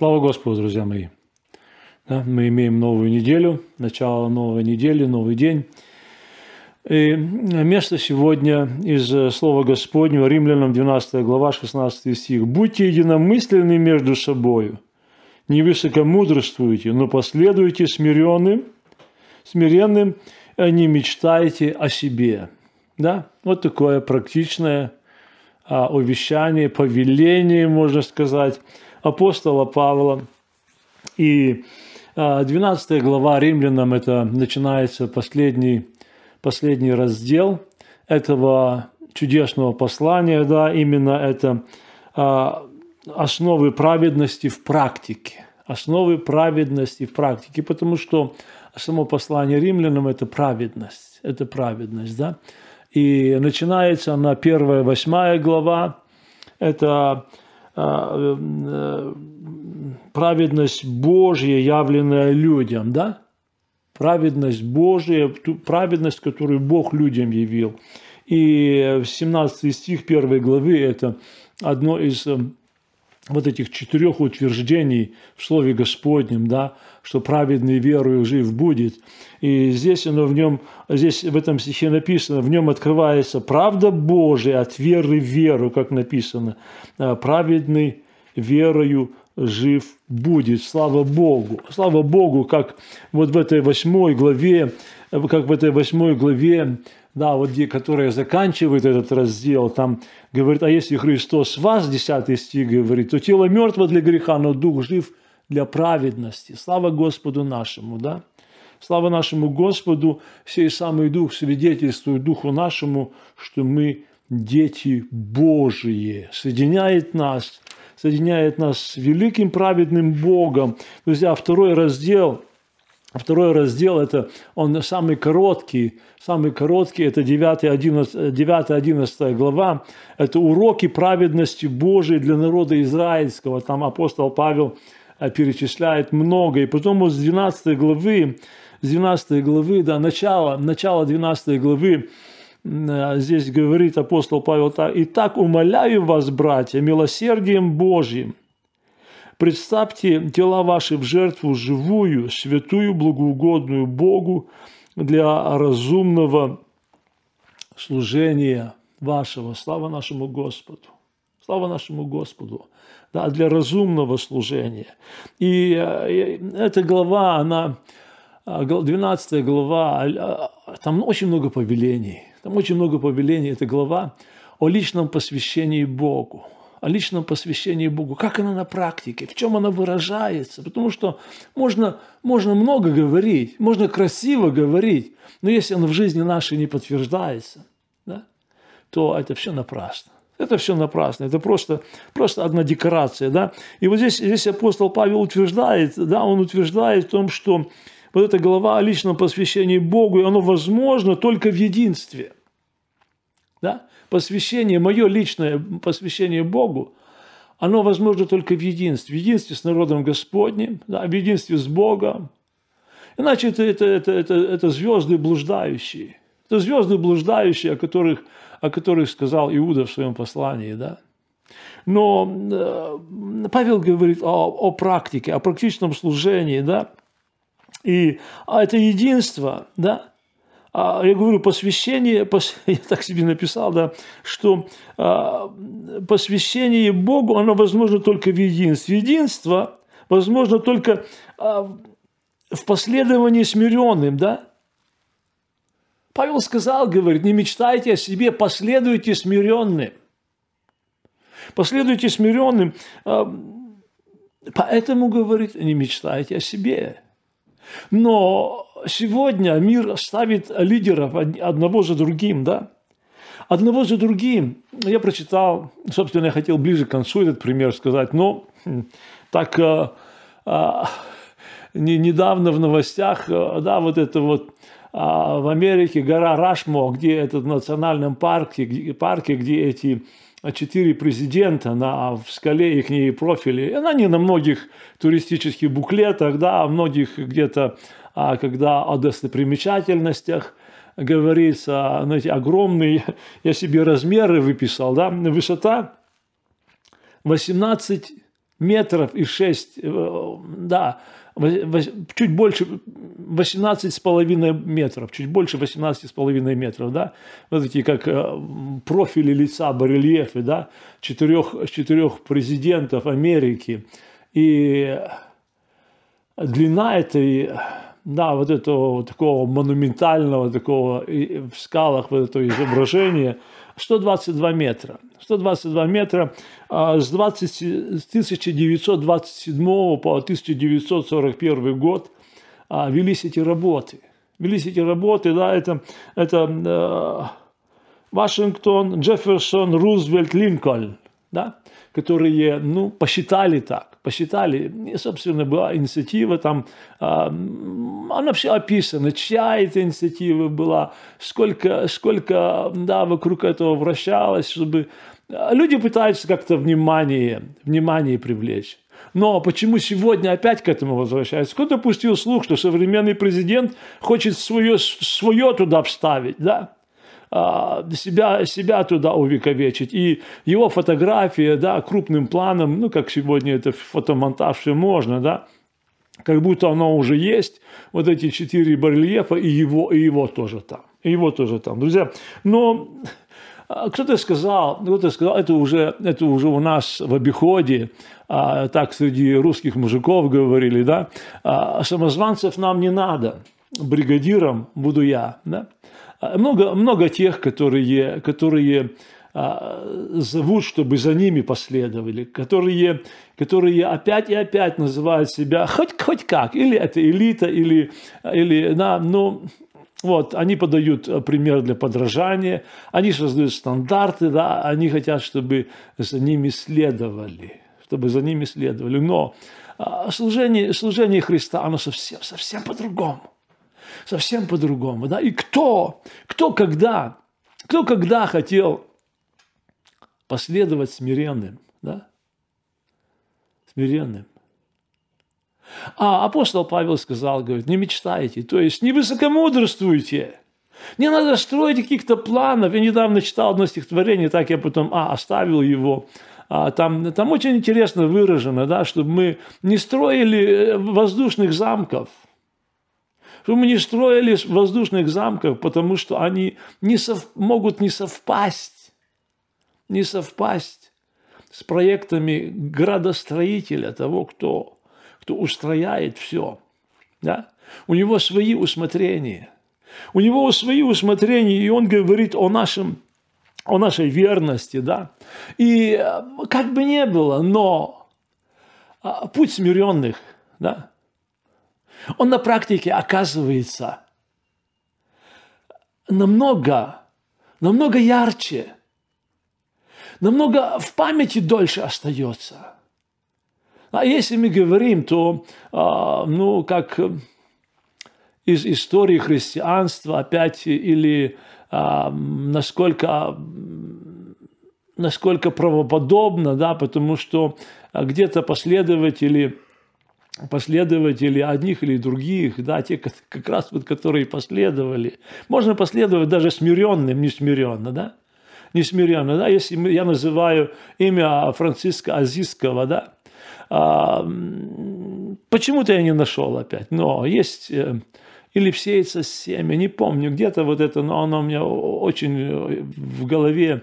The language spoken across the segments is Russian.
Слава Господу, друзья мои! Да, мы имеем новую неделю, начало новой недели, новый день. И место сегодня из Слова Господнего, Римлянам 12 глава, 16 стих. «Будьте единомысленны между собою, не высокомудрствуйте, но последуйте смиренным, смиренным, а не мечтайте о себе». Да, вот такое практичное а, увещание, повеление, можно сказать, апостола Павла. И 12 а, глава Римлянам, это начинается последний, последний раздел этого чудесного послания, да, именно это а, основы праведности в практике. Основы праведности в практике, потому что само послание римлянам – это праведность, это праведность, да. И начинается она первая, восьмая глава, это праведность Божья, явленная людям, да? Праведность Божья, ту праведность, которую Бог людям явил. И 17 стих 1 главы – это одно из э, вот этих четырех утверждений в Слове Господнем, да, что праведный верою жив будет. И здесь оно в нем, здесь в этом стихе написано, в нем открывается правда Божия от веры в веру, как написано. «А праведный верою жив будет. Слава Богу. Слава Богу, как вот в этой восьмой главе, как в этой восьмой главе да, вот где, которая заканчивает этот раздел, там говорит, а если Христос вас, 10 стих говорит, то тело мертво для греха, но дух жив для праведности. Слава Господу нашему, да? Слава нашему Господу, сей самый Дух свидетельствует Духу нашему, что мы дети Божии, соединяет нас, соединяет нас с великим праведным Богом. Друзья, второй раздел – Второй раздел, это он самый короткий, самый короткий, это 9-11 глава, это уроки праведности Божией для народа израильского. Там апостол Павел перечисляет много. И потом вот с 12 главы, с 12 главы, да, начало, начало 12 главы, э, здесь говорит апостол Павел так, «И так умоляю вас, братья, милосердием Божьим, Представьте тела ваши в жертву живую, святую, благоугодную Богу для разумного служения вашего. Слава нашему Господу. Слава нашему Господу. Да, для разумного служения. И э, эта глава, она, 12 э, глава, э, там очень много повелений. Там очень много повелений. Это глава о личном посвящении Богу о личном посвящении Богу, как она на практике, в чем она выражается. Потому что можно, можно много говорить, можно красиво говорить, но если оно в жизни нашей не подтверждается, да, то это все напрасно. Это все напрасно, это просто, просто одна декорация. Да? И вот здесь, здесь апостол Павел утверждает, да, он утверждает в том, что вот эта глава о личном посвящении Богу, оно возможно только в единстве. Да? посвящение, мое личное посвящение Богу, оно возможно только в единстве. В единстве с народом Господним, да, в единстве с Богом. Иначе это, это, это, это, это звезды блуждающие. Это звезды блуждающие, о которых, о которых сказал Иуда в своем послании. Да? Но э, Павел говорит о, о практике, о практичном служении. Да? И а это единство, да, а я говорю, посвящение, я так себе написал, да, что а, посвящение Богу, оно возможно только в единстве. Единство возможно только а, в последовании смиренным, да. Павел сказал, говорит, не мечтайте о себе, последуйте смиренным. Последуйте смиренным, поэтому, говорит, не мечтайте о себе. Но сегодня мир ставит лидеров одного за другим, да? Одного за другим. Я прочитал, собственно, я хотел ближе к концу этот пример сказать, но так а, а, не, недавно в новостях, э, да, вот это вот а, в Америке гора Рашмо, где этот в национальном парке, парке, где эти четыре президента на, в скале их профили. Они на многих туристических буклетах, да, многих где-то а когда о достопримечательностях говорится, знаете, огромный, я себе размеры выписал, да, высота 18 метров и 6, э, да, чуть больше 18,5 метров, чуть больше 18,5 метров, да, вот эти как э, профили лица, барельефы, да, четырех, четырех президентов Америки. И длина этой, да, вот этого такого монументального, такого в скалах вот этого изображения – 122 метра. 122 метра а, с, 20, с 1927 по 1941 год а, велись эти работы. Велись эти работы, да, это, это э, Вашингтон, Джефферсон, Рузвельт, Линкольн, да, которые, ну, посчитали так, посчитали, и, собственно, была инициатива там, а, она все описана, чья эта инициатива была, сколько, сколько, да, вокруг этого вращалось, чтобы а, люди пытаются как-то внимание, внимание привлечь. Но почему сегодня опять к этому возвращается? Кто-то пустил слух, что современный президент хочет свое, свое туда вставить, да? А, себя, себя туда увековечить. И его фотография, да, крупным планом, ну, как сегодня это фотомонтаж все можно, да, как будто оно уже есть, вот эти четыре барельефа, и его, и его тоже там. И его тоже там. Друзья, но а, кто-то сказал, кто-то сказал, это уже, это уже у нас в обиходе, а, так среди русских мужиков говорили, да, а, самозванцев нам не надо, бригадиром буду я, да. А, много, много тех, которые, которые а, зовут, чтобы за ними последовали, которые, которые опять и опять называют себя хоть, хоть как, или это элита, или, или да, ну, вот, они подают пример для подражания, они создают стандарты, да, они хотят, чтобы за ними следовали, чтобы за ними следовали. Но а, служение, служение Христа, оно совсем, совсем по-другому совсем по-другому. Да? И кто, кто когда, кто когда хотел последовать смиренным, да? смиренным. А апостол Павел сказал, говорит, не мечтайте, то есть не высокомудрствуйте, не надо строить каких-то планов. Я недавно читал одно стихотворение, так я потом а, оставил его. А, там, там очень интересно выражено, да, чтобы мы не строили э, воздушных замков – чтобы мы не строили воздушных замков, потому что они не сов... могут не совпасть, не совпасть с проектами градостроителя, того, кто, кто устрояет все. Да? У него свои усмотрения. У него свои усмотрения, и он говорит о нашем о нашей верности, да. И э, как бы не было, но а, путь смиренных, да, он на практике оказывается намного, намного ярче, намного в памяти дольше остается. А если мы говорим, то, а, ну, как из истории христианства опять, или а, насколько, насколько правоподобно, да, потому что где-то последователи последователи одних или других, да, те, как раз вот, которые последовали. Можно последовать даже смиренным, не смиренно, да, не смиренно, да, если я называю имя Франциска Азиского, да, а, почему-то я не нашел опять, но есть э, или всеется семя, не помню, где-то вот это, но оно у меня очень э, в голове,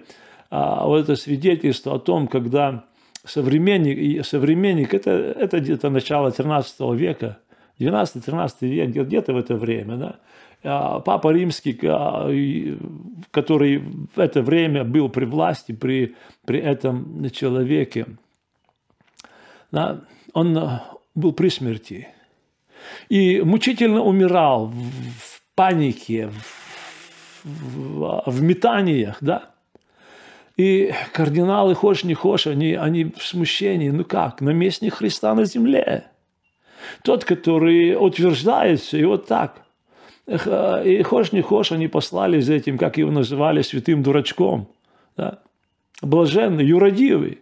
а, вот это свидетельство о том, когда современник, современник это, это где-то начало 13 века, 12-13 век, где-то в это время, да. А Папа Римский, а, который в это время был при власти, при, при этом человеке, да, он был при смерти. И мучительно умирал в панике, в, в, в метаниях, да. И кардиналы, хочешь не хочешь, они, они в смущении. Ну как, наместник Христа на земле. Тот, который утверждается, и вот так. И хочешь не хочешь, они послали за этим, как его называли, святым дурачком. Да? Блаженный, юродивый.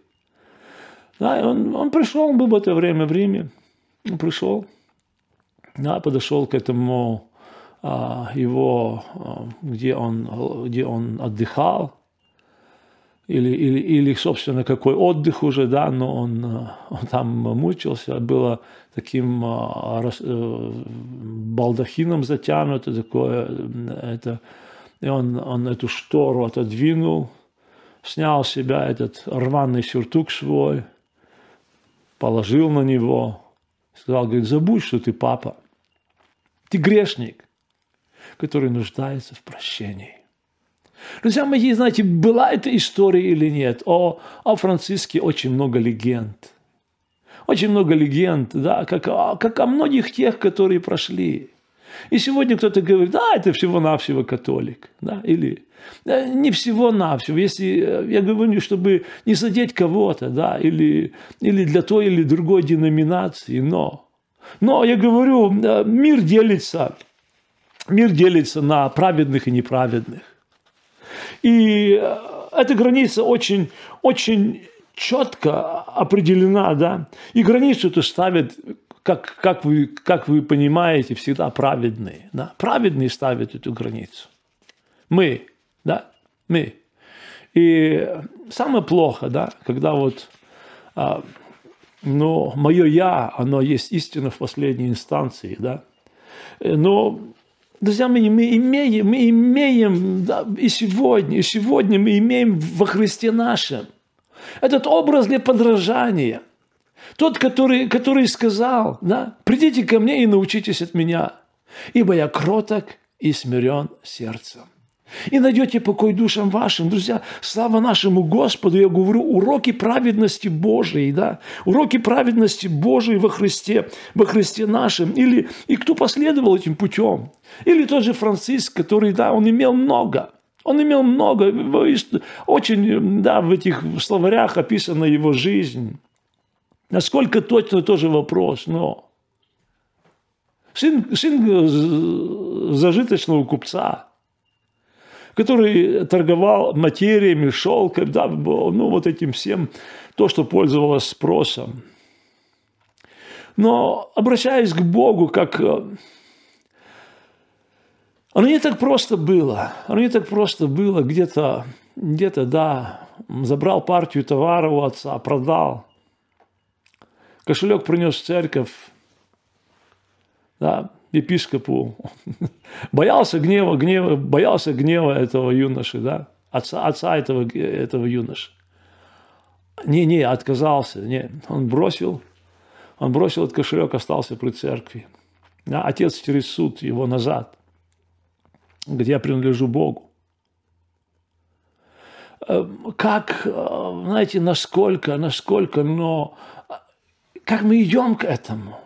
Да, он, он пришел, он был в это время в Риме. Он пришел, да, подошел к этому а, его, а, где он, где он отдыхал, или, или, или, собственно, какой отдых уже, да, но он, он там мучился, было таким балдахином затянуто, такое, это, и он, он эту штору отодвинул, снял с себя этот рваный сюртук свой, положил на него, сказал, говорит, забудь, что ты папа. Ты грешник, который нуждается в прощении. Друзья мои, знаете, была эта история или нет, о, о Франциске очень много легенд. Очень много легенд, да, как, как о многих тех, которые прошли. И сегодня кто-то говорит, да, это всего-навсего католик, да, или не всего-навсего, если э, я говорю, чтобы не задеть кого-то, да, или, или для той или другой деноминации, но, но я говорю, э, мир делится, мир делится на праведных и неправедных. И э, эта граница очень, очень четко определена, да, и границу это ставят как, как, вы, как вы понимаете, всегда праведные. Да? Праведные ставят эту границу. Мы, да, мы. И самое плохо, да, когда вот, а, но мое «я», оно есть истина в последней инстанции, да. Но, друзья мои, мы имеем, мы имеем, да, и сегодня, и сегодня мы имеем во Христе нашем этот образ для подражания – тот, который, который сказал, да, придите ко мне и научитесь от меня, ибо я кроток и смирен сердцем. И найдете покой душам вашим. Друзья, слава нашему Господу, я говорю, уроки праведности Божией, да, уроки праведности Божией во Христе, во Христе нашем. Или, и кто последовал этим путем. Или тот же Франциск, который, да, он имел много. Он имел много, очень, да, в этих словарях описана его жизнь. Насколько точно тоже вопрос, но сын, сын зажиточного купца, который торговал материями, шелком, да, ну вот этим всем, то, что пользовалось спросом. Но обращаясь к Богу, как э, оно не так просто было. Оно не так просто было. Где-то, где-то, да, забрал партию товара у отца, продал. Кошелек принес в церковь, да, епископу. Боялся гнева, гнева, боялся гнева этого юноши, да, отца, отца этого, этого юноши. Не, не, отказался, не, он бросил, он бросил этот кошелек, остался при церкви. Да, отец через суд его назад, где я принадлежу Богу. Э, как, э, знаете, насколько, насколько, но как мы идем к этому,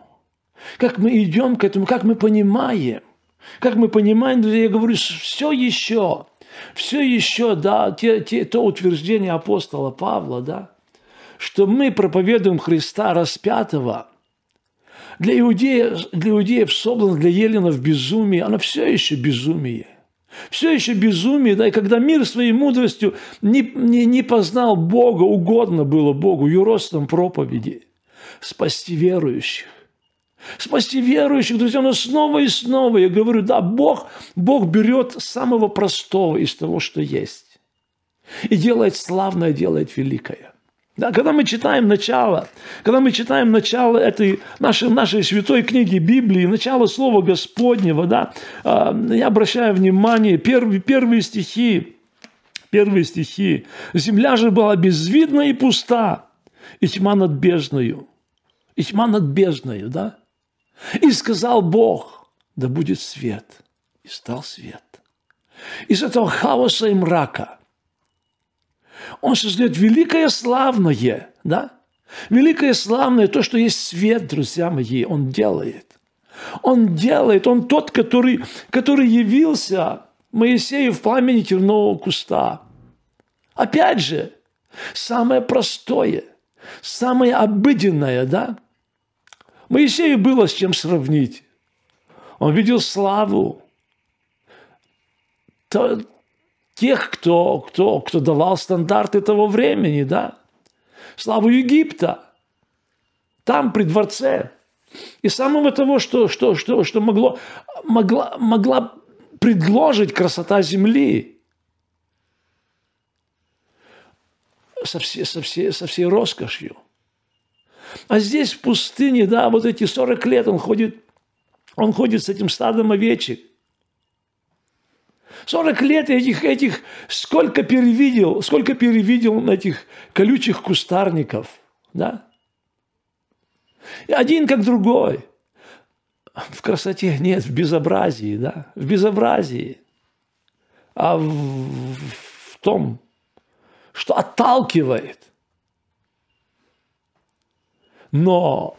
как мы идем к этому, как мы понимаем, как мы понимаем, я говорю, все еще, все еще, да, те, те, то утверждение апостола Павла, да, что мы проповедуем Христа распятого, для иудеев, для иудеев соблазн, для еленов безумие, оно все еще безумие. Все еще безумие, да, и когда мир своей мудростью не, не, не познал Бога, угодно было Богу, юростом проповеди – спасти верующих. Спасти верующих, друзья, но снова и снова я говорю, да, Бог, Бог берет самого простого из того, что есть. И делает славное, делает великое. Да, когда мы читаем начало, когда мы читаем начало этой нашей, нашей святой книги Библии, начало Слова Господнего, да, а, я обращаю внимание, первые, первые стихи, первые стихи. «Земля же была безвидна и пуста, и тьма над бездною и тьма над бездною, да? И сказал Бог, да будет свет. И стал свет. Из этого хаоса и мрака он создает великое славное, да? Великое славное, то, что есть свет, друзья мои, он делает. Он делает, он тот, который, который явился Моисею в пламени тернового куста. Опять же, самое простое, самое обыденное, да? Моисею было с чем сравнить. Он видел славу тех, кто, кто, кто давал стандарты того времени, да? Славу Египта. Там, при дворце. И самого того, что, что, что, что могло, могла, могла предложить красота земли. со всей, со всей, со всей роскошью. А здесь в пустыне, да, вот эти 40 лет он ходит, он ходит с этим стадом овечек. 40 лет этих, этих, сколько перевидел, сколько перевидел этих колючих кустарников, да? И один как другой. В красоте нет, в безобразии, да, в безобразии. А в, в том, что отталкивает. Но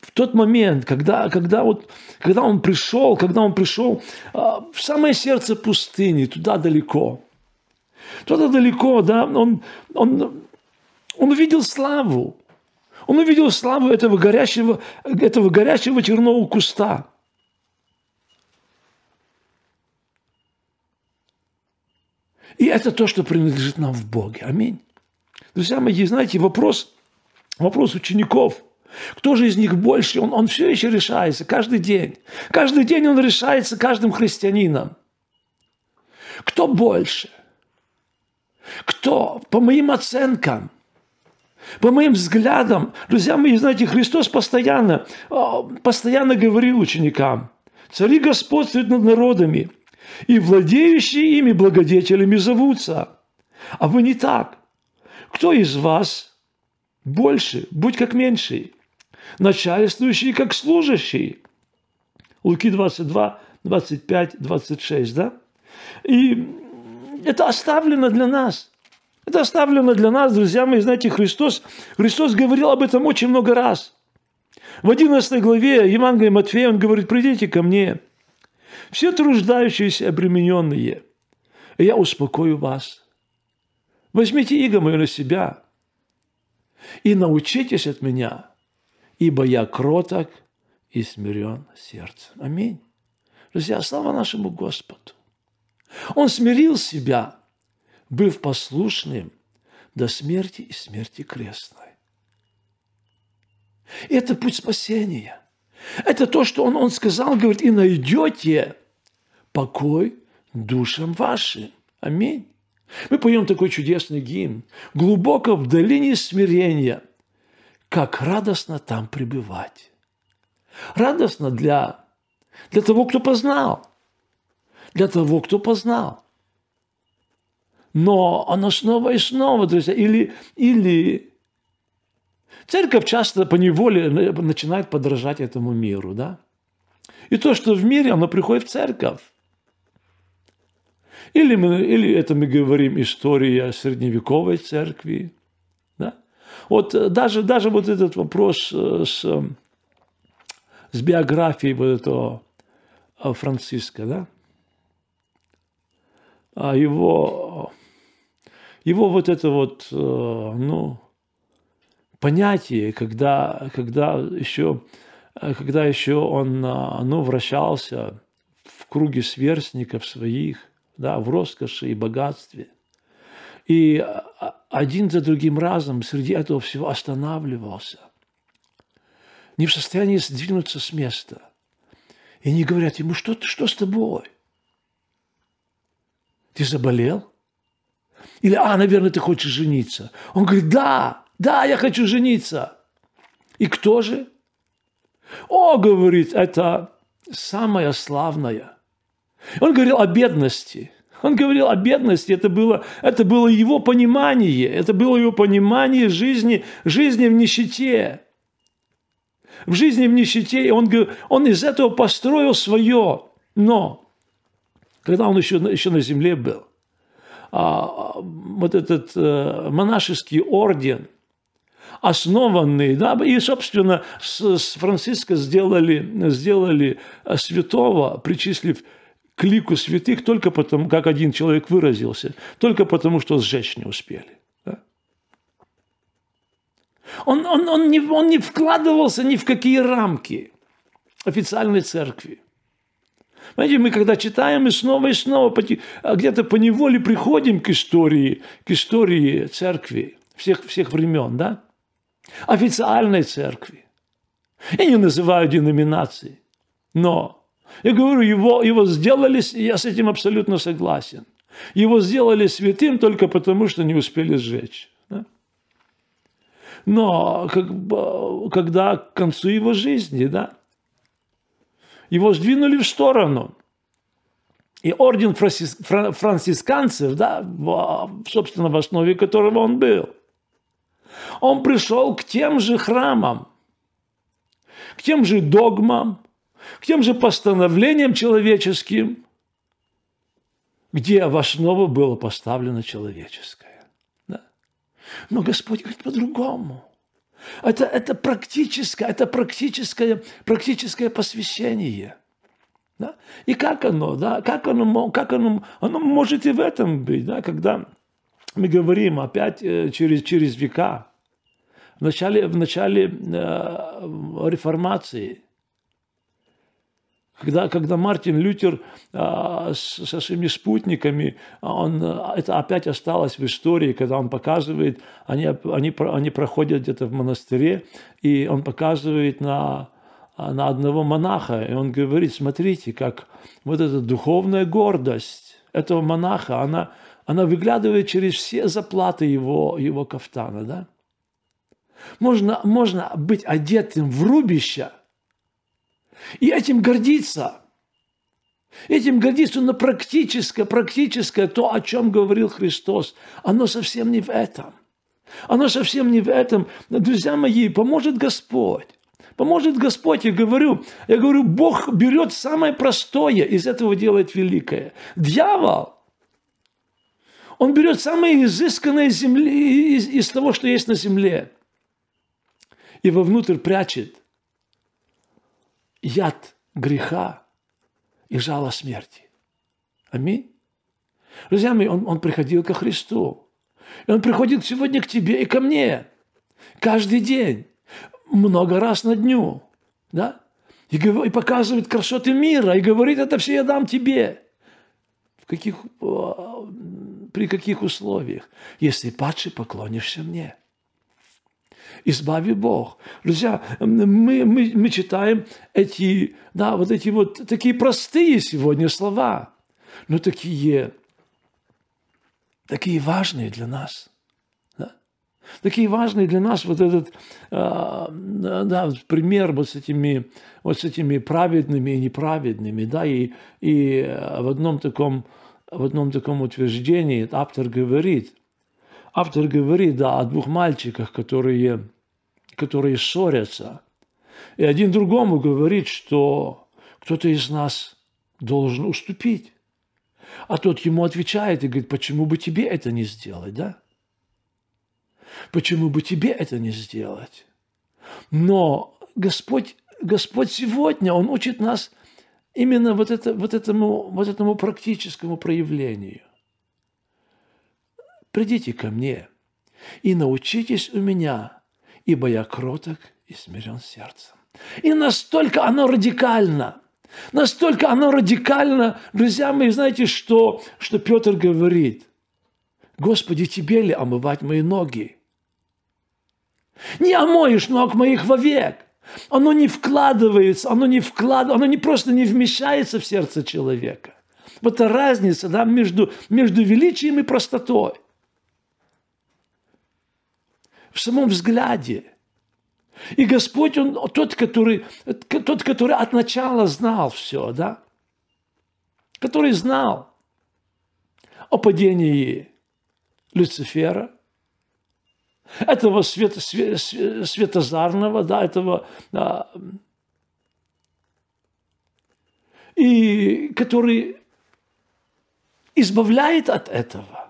в тот момент, когда, когда, вот, когда он пришел, когда он пришел а, в самое сердце пустыни, туда далеко, туда далеко, да, он, он, он увидел славу. Он увидел славу этого горящего, этого горящего черного куста. И это то, что принадлежит нам в Боге. Аминь. Друзья мои, знаете, вопрос, вопрос учеников – кто же из них больше? Он, он все еще решается каждый день. Каждый день он решается каждым христианином. Кто больше? Кто? По моим оценкам, по моим взглядам, друзья мои, знаете, Христос постоянно, а, постоянно говорил ученикам, цари господствуют над народами, и владеющие ими благодетелями зовутся. А вы не так. Кто из вас больше? Будь как меньший начальствующий как служащий. Луки 22, 25, 26, да? И это оставлено для нас. Это оставлено для нас, друзья мои. Знаете, Христос, Христос говорил об этом очень много раз. В 11 главе Евангелия Матфея он говорит, придите ко мне, все труждающиеся, обремененные, и я успокою вас. Возьмите иго мое на себя и научитесь от меня, ибо я кроток и смирен сердцем. Аминь. Друзья, слава нашему Господу. Он смирил себя, быв послушным до смерти и смерти крестной. Это путь спасения. Это то, что он, он сказал, говорит, и найдете покой душам вашим. Аминь. Мы поем такой чудесный гимн. Глубоко в долине смирения – как радостно там пребывать. Радостно для, для того, кто познал. Для того, кто познал. Но оно снова и снова, друзья, или, или церковь часто по неволе начинает подражать этому миру, да? И то, что в мире, оно приходит в церковь. Или, мы, или это мы говорим история средневековой церкви, вот э, даже, даже вот этот вопрос э, с, с биографией вот этого э, Франциска, да, а его, его вот это вот, ну, понятие, когда, когда еще, когда еще он, ну, вращался в круге сверстников своих, да, в роскоши и богатстве. И один за другим разом среди этого всего останавливался. Не в состоянии сдвинуться с места. И они говорят ему, что, что с тобой? Ты заболел? Или, а, наверное, ты хочешь жениться. Он говорит, да, да, я хочу жениться. И кто же? О, говорит, это самое славное. Он говорил о бедности – он говорил о бедности, это было, это было его понимание, это было его понимание жизни, жизни в нищете. В жизни в нищете, и он, он из этого построил свое. Но, когда он еще, еще на земле был, а, вот этот а, монашеский орден, основанный, да, и, собственно, с, с Франциска сделали, сделали святого, причислив к лику святых только потому, как один человек выразился, только потому, что сжечь не успели. Он, он, он, не, он не вкладывался ни в какие рамки официальной церкви. Знаете, мы когда читаем и снова и снова а где-то по неволе приходим к истории, к истории церкви всех, всех времен, да? Официальной церкви. Я не называю деноминации, но я говорю, его, его сделали, я с этим абсолютно согласен. Его сделали святым только потому, что не успели сжечь. Но как, когда к концу его жизни, да, его сдвинули в сторону. И орден францисканцев, да, собственно, в основе которого он был, он пришел к тем же храмам, к тем же догмам, к тем же постановлениям человеческим, где в основу было поставлено человеческое. Да? Но Господь говорит по-другому. Это, это практическое, это практическое, практическое посвящение. Да? И как оно, да? как, оно, как оно, оно может и в этом быть, да? когда мы говорим опять э, через, через века, в начале, в начале э, реформации, когда, когда Мартин Лютер а, с, со своими спутниками, он, это опять осталось в истории, когда он показывает, они, они, они проходят где-то в монастыре, и он показывает на, на одного монаха, и он говорит, смотрите, как вот эта духовная гордость этого монаха, она, она выглядывает через все заплаты его, его кафтана, да? Можно, можно быть одетым в рубище – и этим гордиться. Этим гордиться, но практическое, практическое, то, о чем говорил Христос, оно совсем не в этом. Оно совсем не в этом. Друзья мои, поможет Господь. Поможет Господь, я говорю, я говорю, Бог берет самое простое, из этого делает великое. Дьявол, он берет самое изысканное земли, из, из того, что есть на земле, и вовнутрь прячет – яд греха и жало смерти. Аминь. Друзья мои, он, он приходил ко Христу. И он приходит сегодня к тебе и ко мне. Каждый день. Много раз на дню. Да? И, и показывает красоты мира. И говорит, это все я дам тебе. В каких, а, при каких условиях? Если падший поклонишься мне избави Бог. Друзья, мы, мы, мы читаем эти, да, вот эти вот такие простые сегодня слова, но такие, такие важные для нас. Да? Такие важные для нас вот этот а, да, пример вот с этими, вот с этими праведными и неправедными, да, и, и в одном таком, в одном таком утверждении автор говорит, автор говорит, да, о двух мальчиках, которые которые ссорятся. И один другому говорит, что кто-то из нас должен уступить. А тот ему отвечает и говорит, почему бы тебе это не сделать, да? Почему бы тебе это не сделать? Но Господь, Господь сегодня, Он учит нас именно вот, это, вот, этому, вот этому практическому проявлению. Придите ко мне и научитесь у меня – ибо я кроток и смирен сердцем. И настолько оно радикально, настолько оно радикально, друзья мои, знаете, что, что Петр говорит? Господи, тебе ли омывать мои ноги? Не омоешь ног моих вовек. Оно не вкладывается, оно не вкладывается, оно не просто не вмещается в сердце человека. Вот разница да, между, между величием и простотой в самом взгляде. И Господь, Он тот, который, тот, который от начала знал все, да? Который знал о падении Люцифера, этого свет, свет, светозарного, да, этого, да, и который избавляет от этого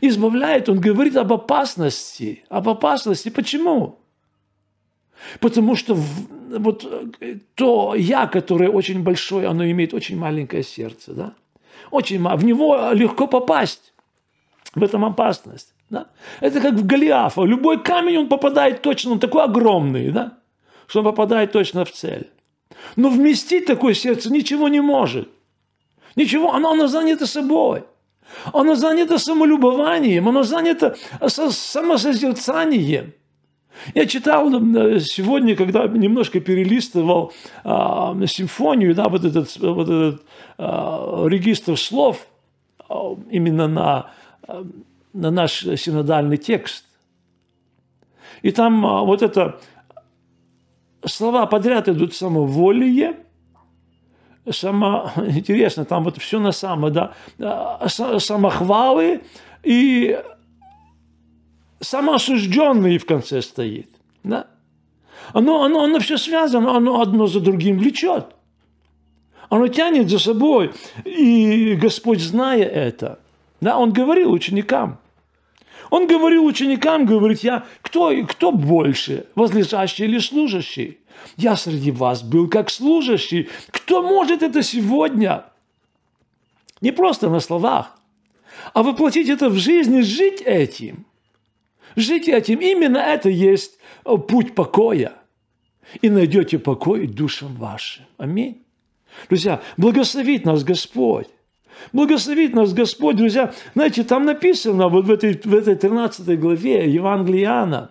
избавляет, он говорит об опасности. Об опасности. Почему? Потому что вот то я, которое очень большое, оно имеет очень маленькое сердце. Да? Очень В него легко попасть. В этом опасность. Да? Это как в Голиафа. Любой камень, он попадает точно, он такой огромный, да? что он попадает точно в цель. Но вместить такое сердце ничего не может. Ничего, оно, оно занято собой. Оно занято самолюбованием, оно занято самосозерцанием. Я читал э, сегодня, когда немножко перелистывал а, симфонию, да, вот этот, вот этот а, регистр слов а, именно на, на наш синодальный текст. И там а, вот это слова подряд идут самоволие, само, интересно, там вот все на само, да, а, самохвалы и самоосужденный в конце стоит, да. Оно, оно, оно все связано, оно одно за другим влечет. Оно тянет за собой. И Господь, зная это, да, Он говорил ученикам. Он говорил ученикам, говорит, я, кто, кто больше, возлежащий или служащий? Я среди вас был как служащий. Кто может это сегодня? Не просто на словах, а воплотить это в жизни, жить этим. Жить этим. Именно это есть путь покоя. И найдете покой душам вашим. Аминь. Друзья, благословит нас Господь. Благословит нас Господь, друзья. Знаете, там написано вот в этой, в этой 13 главе Евангелиана,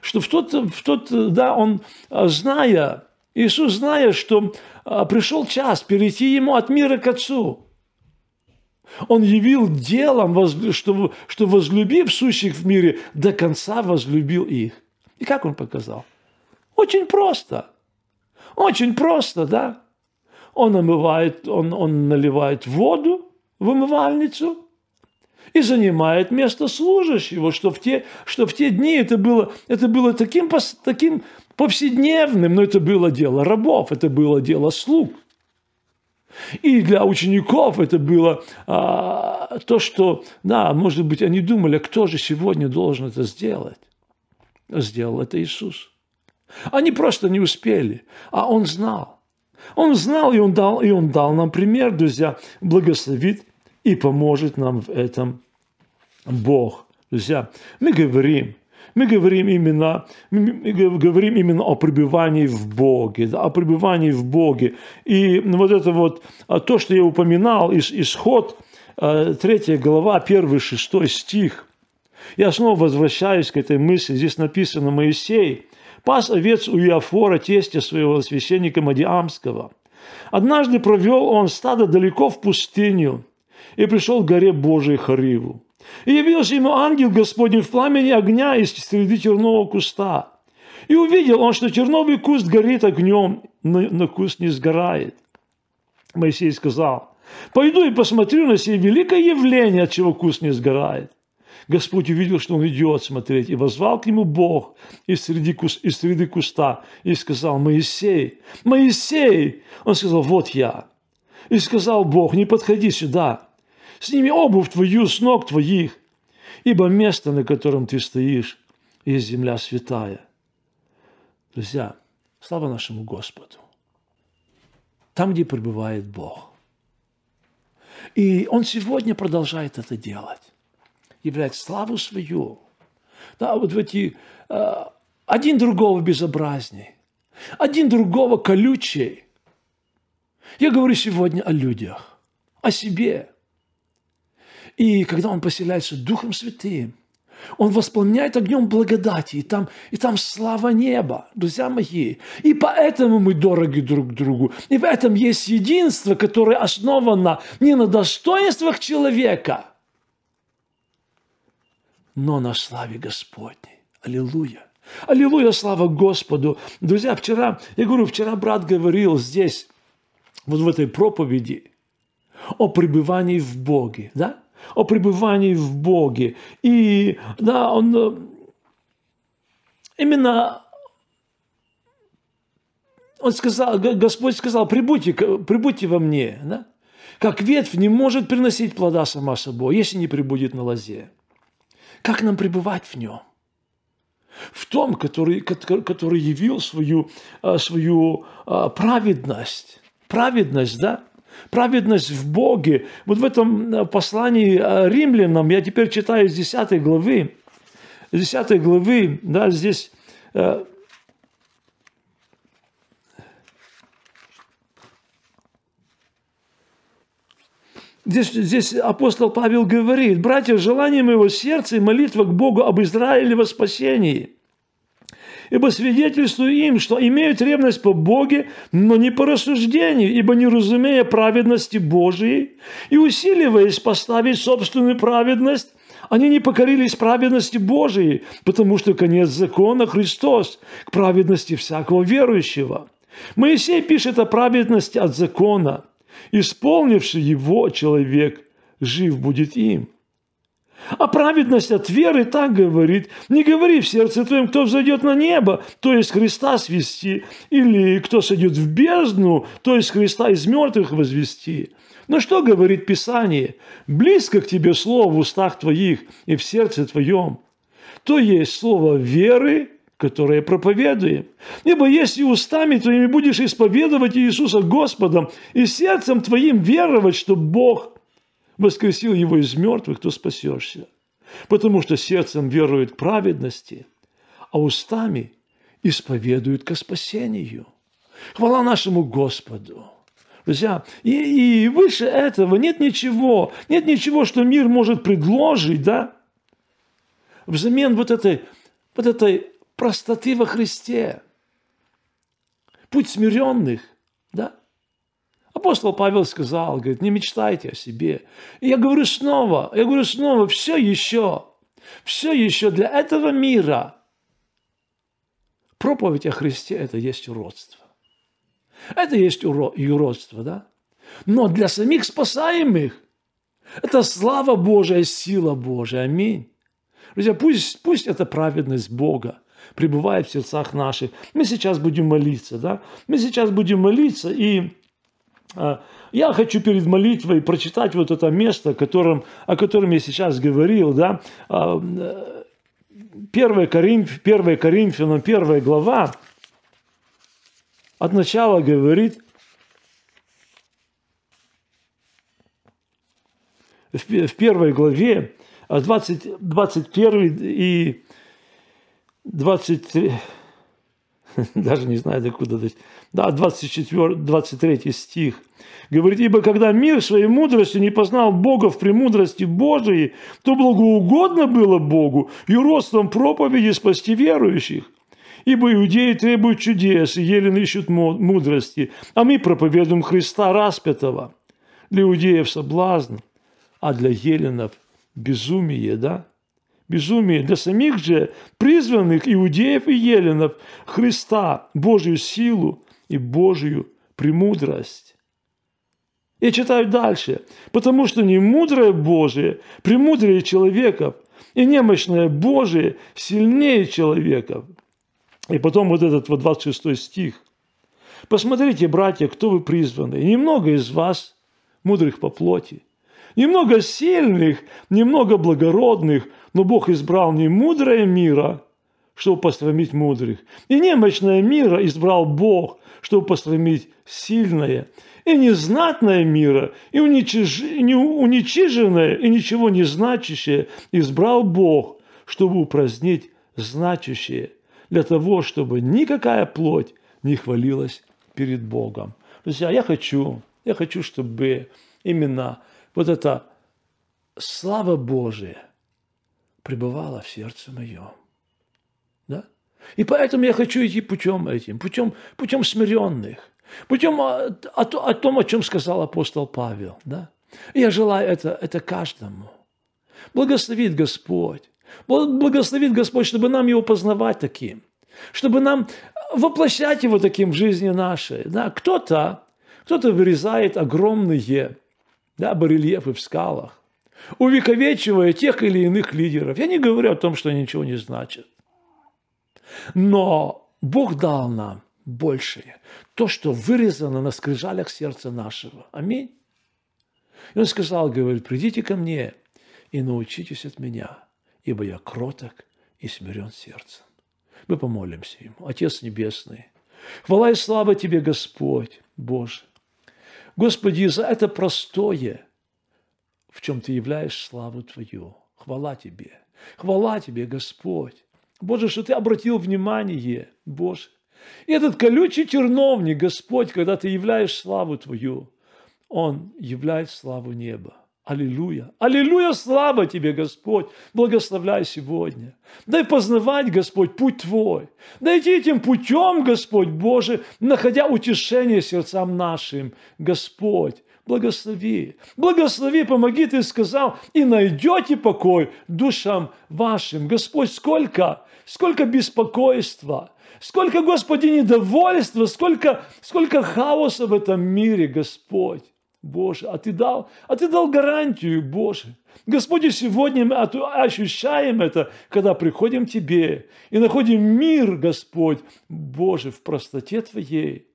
что в тот, в тот, да, он, зная, Иисус, зная, что а, пришел час перейти ему от мира к Отцу, он явил делом, что, что возлюбив сущих в мире, до конца возлюбил их. И как он показал? Очень просто. Очень просто, да? Он омывает, он, он наливает воду в умывальницу и занимает место служащего, что в те, что в те дни это было, это было таким, таким повседневным, но это было дело рабов, это было дело слуг. И для учеников это было а, то, что, да, может быть, они думали, а кто же сегодня должен это сделать? Сделал это Иисус. Они просто не успели, а Он знал. Он знал, и он дал, и он дал нам пример, друзья, благословит и поможет нам в этом Бог. Друзья, мы говорим, мы говорим именно, мы говорим именно о пребывании в Боге, да, о пребывании в Боге. И вот это вот, а, то, что я упоминал, исход, а, третья глава, первый, шестой стих. Я снова возвращаюсь к этой мысли. Здесь написано Моисей – пас овец у Иофора, тестя своего священника Мадиамского. Однажды провел он стадо далеко в пустыню и пришел к горе Божией Хариву. И явился ему ангел Господень в пламени огня из среды тернового куста. И увидел он, что терновый куст горит огнем, но, но куст не сгорает. Моисей сказал, пойду и посмотрю на сие великое явление, от чего куст не сгорает. Господь увидел, что он идет смотреть, и возвал к нему Бог из среды, куст, из среды куста и сказал, Моисей, Моисей! Он сказал, вот я. И сказал Бог, не подходи сюда, сними обувь твою с ног твоих, ибо место, на котором ты стоишь, есть земля святая. Друзья, слава нашему Господу. Там, где пребывает Бог. И Он сегодня продолжает это делать являть славу свою. Да, вот в эти э, один другого безобразней, один другого колючей. Я говорю сегодня о людях, о себе. И когда он поселяется Духом Святым, он восполняет огнем благодати, и там, и там слава неба, друзья мои. И поэтому мы дороги друг другу. И в этом есть единство, которое основано не на достоинствах человека – но на славе Господней. Аллилуйя. Аллилуйя, слава Господу. Друзья, вчера, я говорю, вчера брат говорил здесь, вот в этой проповеди, о пребывании в Боге, да? О пребывании в Боге. И, да, он э, именно он сказал, Господь сказал, прибудьте, прибудьте во мне, да? Как ветвь не может приносить плода сама собой, если не прибудет на лозе. Как нам пребывать в нем? В том, который, который явил свою, а, свою а, праведность. Праведность, да? Праведность в Боге. Вот в этом а, послании римлянам, я теперь читаю из 10 главы, 10 главы, да, здесь Здесь, здесь апостол Павел говорит, братья, желание моего сердца и молитва к Богу об Израиле во спасении. Ибо свидетельствую им, что имеют ревность по Боге, но не по рассуждению, ибо не разумея праведности Божией и усиливаясь поставить собственную праведность, Они не покорились праведности Божией, потому что конец закона Христос к праведности всякого верующего. Моисей пишет о праведности от закона. Исполнивший его человек жив будет им. А праведность от веры так говорит, не говори в сердце твоем, кто взойдет на небо, то есть Христа свести, или кто сойдет в бездну, то есть Христа из мертвых возвести. Но что говорит Писание? Близко к тебе слово в устах твоих и в сердце твоем. То есть слово веры, которое проповедуем. Ибо если устами твоими будешь исповедовать Иисуса Господом и сердцем твоим веровать, что Бог воскресил его из мертвых, то спасешься. Потому что сердцем верует праведности, а устами исповедуют ко спасению. Хвала нашему Господу! Друзья, и, и выше этого нет ничего, нет ничего, что мир может предложить, да, взамен вот этой, вот этой простоты во Христе. Путь смиренных, да. Апостол Павел сказал, говорит, не мечтайте о себе. И я говорю снова, я говорю снова, все еще, все еще для этого мира проповедь о Христе – это есть уродство. Это есть юродство, да? Но для самих спасаемых это слава Божия, сила Божия. Аминь. Друзья, пусть, пусть эта праведность Бога пребывает в сердцах наших. Мы сейчас будем молиться, да? Мы сейчас будем молиться, и я хочу перед молитвой прочитать вот это место, которым, о котором я сейчас говорил, да? 1 Коринф, 1 Коринфянам, 1 глава, от начала говорит, в первой главе, 20, 21 и 23, даже не знаю докуда, да, 24, 23 стих, говорит, «Ибо когда мир своей мудростью не познал Бога в премудрости Божией, то благоугодно было Богу и ростом проповеди спасти верующих. Ибо иудеи требуют чудес, и елены ищут мудрости, а мы проповедуем Христа распятого. Для иудеев соблазн, а для еленов безумие, да? Безумие. Для самих же призванных иудеев и еленов Христа, Божью силу и Божью премудрость. Я читаю дальше. Потому что не мудрое Божие премудрее человеков, и немощное Божие сильнее человеков. И потом вот этот вот 26 стих. Посмотрите, братья, кто вы призваны. Немного из вас мудрых по плоти. Немного сильных, немного благородных, но Бог избрал не мудрое мира, чтобы посрамить мудрых. И немощное мира избрал Бог, чтобы посрамить сильное. И незнатное мира, и уничиж... не уничиженное, и ничего не значащее избрал Бог, чтобы упразднить значащее – для того, чтобы никакая плоть не хвалилась перед Богом. Друзья, я хочу, я хочу, чтобы именно вот эта слава Божия пребывала в сердце моем. И поэтому я хочу идти путем этим, путем, путем смиренных, путем о, о, о том, о чем сказал апостол Павел. Да? Я желаю это, это каждому. Благословит Господь Благословит Господь, чтобы нам его познавать таким, чтобы нам воплощать его таким в жизни нашей. Да? Кто-то кто вырезает огромные да, барельефы в скалах, увековечивая тех или иных лидеров. Я не говорю о том, что ничего не значит. Но Бог дал нам большее. То, что вырезано на скрижалях сердца нашего. Аминь. И он сказал, говорит, придите ко мне и научитесь от меня – ибо я кроток и смирен сердцем. Мы помолимся Ему. Отец Небесный, хвала и слава Тебе, Господь, Боже. Господи, за это простое, в чем Ты являешь славу Твою. Хвала Тебе. Хвала Тебе, Господь. Боже, что Ты обратил внимание, Боже. И этот колючий терновник, Господь, когда Ты являешь славу Твою, Он являет славу неба. Аллилуйя. Аллилуйя, слава Тебе, Господь. Благословляй сегодня. Дай познавать, Господь, путь Твой. Дай идти этим путем, Господь Боже, находя утешение сердцам нашим. Господь, Благослови. Благослови, помоги, ты сказал, и найдете покой душам вашим. Господь, сколько, сколько беспокойства, сколько, Господи, недовольства, сколько, сколько хаоса в этом мире, Господь. Боже, а Ты дал, а Ты дал гарантию, Боже. Господи, сегодня мы ощущаем это, когда приходим к Тебе и находим мир, Господь, Боже, в простоте Твоей,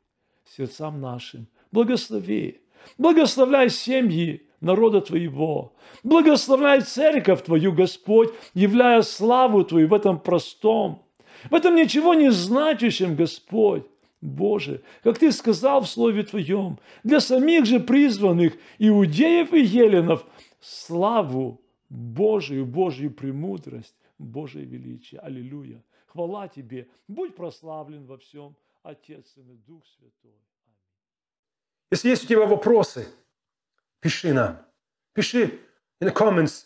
сердцам нашим. Благослови, благословляй семьи народа Твоего, благословляй церковь Твою, Господь, являя славу Твою в этом простом, в этом ничего не значащем, Господь. Боже, как Ты сказал в Слове Твоем, для самих же призванных иудеев и еленов славу Божию, Божью премудрость, Божие величие. Аллилуйя. Хвала Тебе. Будь прославлен во всем, Отец и Дух Святой. Если есть у тебя вопросы, пиши нам. Пиши in the comments.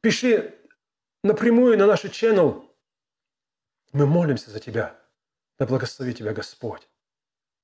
Пиши напрямую на наш channel. Мы молимся за тебя. Да благослови тебя Господь.